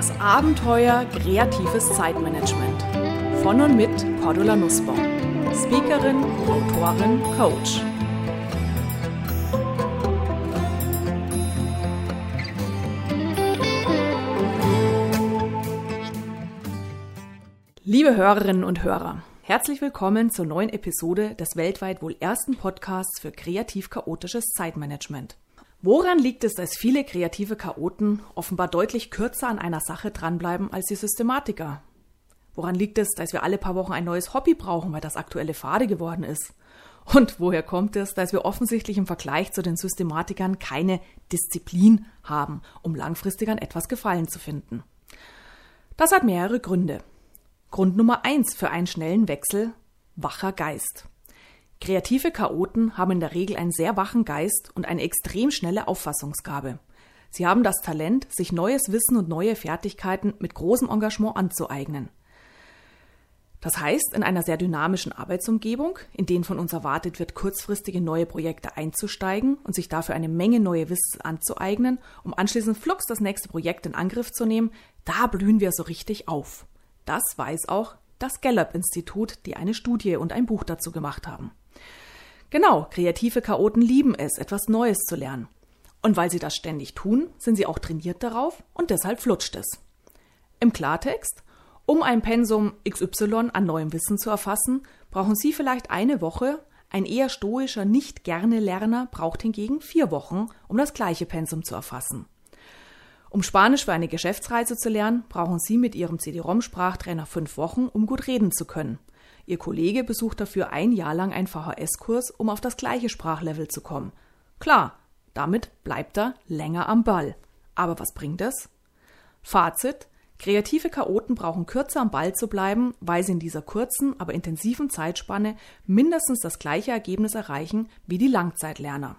Das Abenteuer kreatives Zeitmanagement. Von und mit Cordula Nussbaum. Speakerin, Autorin, Coach. Liebe Hörerinnen und Hörer, herzlich willkommen zur neuen Episode des weltweit wohl ersten Podcasts für kreativ-chaotisches Zeitmanagement. Woran liegt es, dass viele kreative Chaoten offenbar deutlich kürzer an einer Sache dranbleiben als die Systematiker? Woran liegt es, dass wir alle paar Wochen ein neues Hobby brauchen, weil das aktuelle fade geworden ist? Und woher kommt es, dass wir offensichtlich im Vergleich zu den Systematikern keine Disziplin haben, um langfristig an etwas Gefallen zu finden? Das hat mehrere Gründe. Grund Nummer eins für einen schnellen Wechsel wacher Geist. Kreative Chaoten haben in der Regel einen sehr wachen Geist und eine extrem schnelle Auffassungsgabe. Sie haben das Talent, sich neues Wissen und neue Fertigkeiten mit großem Engagement anzueignen. Das heißt, in einer sehr dynamischen Arbeitsumgebung, in denen von uns erwartet wird, kurzfristige neue Projekte einzusteigen und sich dafür eine Menge neue Wissen anzueignen, um anschließend flugs das nächste Projekt in Angriff zu nehmen, da blühen wir so richtig auf. Das weiß auch das Gallup-Institut, die eine Studie und ein Buch dazu gemacht haben. Genau, kreative Chaoten lieben es, etwas Neues zu lernen. Und weil sie das ständig tun, sind sie auch trainiert darauf und deshalb flutscht es. Im Klartext, um ein Pensum XY an neuem Wissen zu erfassen, brauchen Sie vielleicht eine Woche, ein eher stoischer Nicht-Gerne-Lerner braucht hingegen vier Wochen, um das gleiche Pensum zu erfassen. Um Spanisch für eine Geschäftsreise zu lernen, brauchen Sie mit Ihrem CD-ROM-Sprachtrainer fünf Wochen, um gut reden zu können. Ihr Kollege besucht dafür ein Jahr lang einen VHS-Kurs, um auf das gleiche Sprachlevel zu kommen. Klar, damit bleibt er länger am Ball. Aber was bringt es? Fazit. Kreative Chaoten brauchen kürzer am Ball zu bleiben, weil sie in dieser kurzen, aber intensiven Zeitspanne mindestens das gleiche Ergebnis erreichen wie die Langzeitlerner.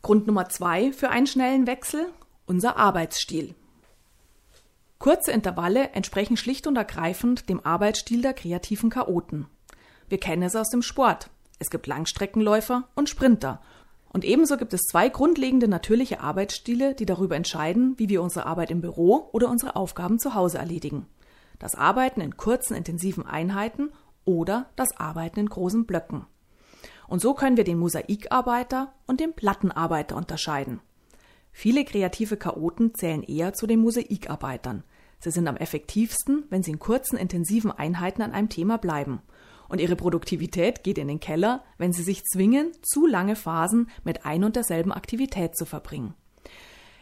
Grund Nummer zwei für einen schnellen Wechsel? Unser Arbeitsstil. Kurze Intervalle entsprechen schlicht und ergreifend dem Arbeitsstil der kreativen Chaoten. Wir kennen es aus dem Sport. Es gibt Langstreckenläufer und Sprinter. Und ebenso gibt es zwei grundlegende natürliche Arbeitsstile, die darüber entscheiden, wie wir unsere Arbeit im Büro oder unsere Aufgaben zu Hause erledigen. Das Arbeiten in kurzen, intensiven Einheiten oder das Arbeiten in großen Blöcken. Und so können wir den Mosaikarbeiter und den Plattenarbeiter unterscheiden. Viele kreative Chaoten zählen eher zu den Mosaikarbeitern. Sie sind am effektivsten, wenn sie in kurzen, intensiven Einheiten an einem Thema bleiben. Und ihre Produktivität geht in den Keller, wenn sie sich zwingen, zu lange Phasen mit ein und derselben Aktivität zu verbringen.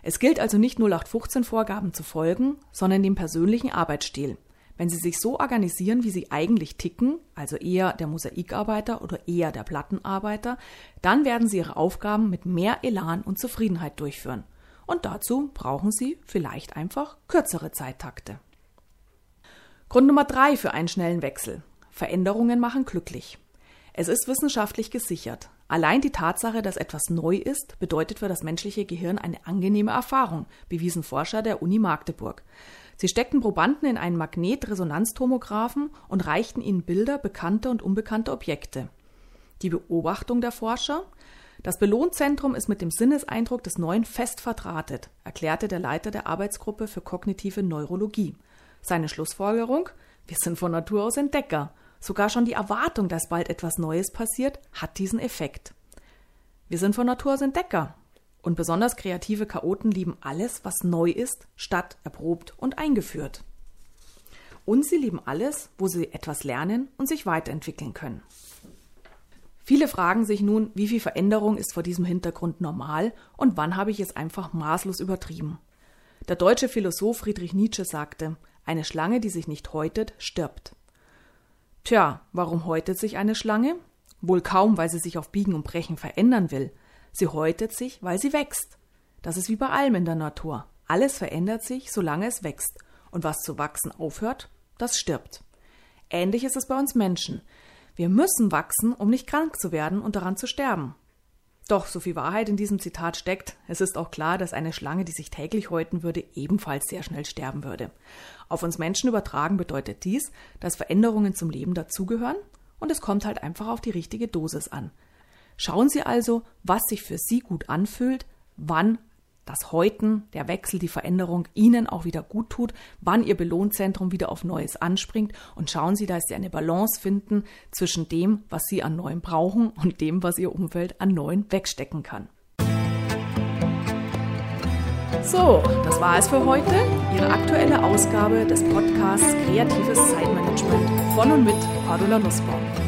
Es gilt also nicht 0815 Vorgaben zu folgen, sondern dem persönlichen Arbeitsstil. Wenn Sie sich so organisieren, wie Sie eigentlich ticken, also eher der Mosaikarbeiter oder eher der Plattenarbeiter, dann werden Sie Ihre Aufgaben mit mehr Elan und Zufriedenheit durchführen. Und dazu brauchen Sie vielleicht einfach kürzere Zeittakte. Grund Nummer drei für einen schnellen Wechsel. Veränderungen machen glücklich. Es ist wissenschaftlich gesichert. Allein die Tatsache, dass etwas neu ist, bedeutet für das menschliche Gehirn eine angenehme Erfahrung, bewiesen Forscher der Uni Magdeburg. Sie steckten Probanden in einen Magnetresonanztomographen und reichten ihnen Bilder bekannter und unbekannter Objekte. Die Beobachtung der Forscher das Belohnzentrum ist mit dem Sinneseindruck des Neuen fest verdrahtet, erklärte der Leiter der Arbeitsgruppe für kognitive Neurologie. Seine Schlussfolgerung? Wir sind von Natur aus Entdecker. Sogar schon die Erwartung, dass bald etwas Neues passiert, hat diesen Effekt. Wir sind von Natur aus Entdecker. Und besonders kreative Chaoten lieben alles, was neu ist, statt erprobt und eingeführt. Und sie lieben alles, wo sie etwas lernen und sich weiterentwickeln können. Viele fragen sich nun, wie viel Veränderung ist vor diesem Hintergrund normal und wann habe ich es einfach maßlos übertrieben. Der deutsche Philosoph Friedrich Nietzsche sagte, eine Schlange, die sich nicht häutet, stirbt. Tja, warum häutet sich eine Schlange? Wohl kaum, weil sie sich auf Biegen und Brechen verändern will, Sie häutet sich, weil sie wächst. Das ist wie bei allem in der Natur. Alles verändert sich, solange es wächst. Und was zu wachsen aufhört, das stirbt. Ähnlich ist es bei uns Menschen. Wir müssen wachsen, um nicht krank zu werden und daran zu sterben. Doch so viel Wahrheit in diesem Zitat steckt, es ist auch klar, dass eine Schlange, die sich täglich häuten würde, ebenfalls sehr schnell sterben würde. Auf uns Menschen übertragen bedeutet dies, dass Veränderungen zum Leben dazugehören und es kommt halt einfach auf die richtige Dosis an. Schauen Sie also, was sich für Sie gut anfühlt, wann dass heute der Wechsel, die Veränderung Ihnen auch wieder gut tut, wann Ihr Belohnzentrum wieder auf Neues anspringt und schauen Sie, dass Sie eine Balance finden zwischen dem, was Sie an Neuem brauchen und dem, was Ihr Umfeld an Neuen wegstecken kann. So, das war es für heute. Ihre aktuelle Ausgabe des Podcasts Kreatives Zeitmanagement von und mit Cordula Nussbaum.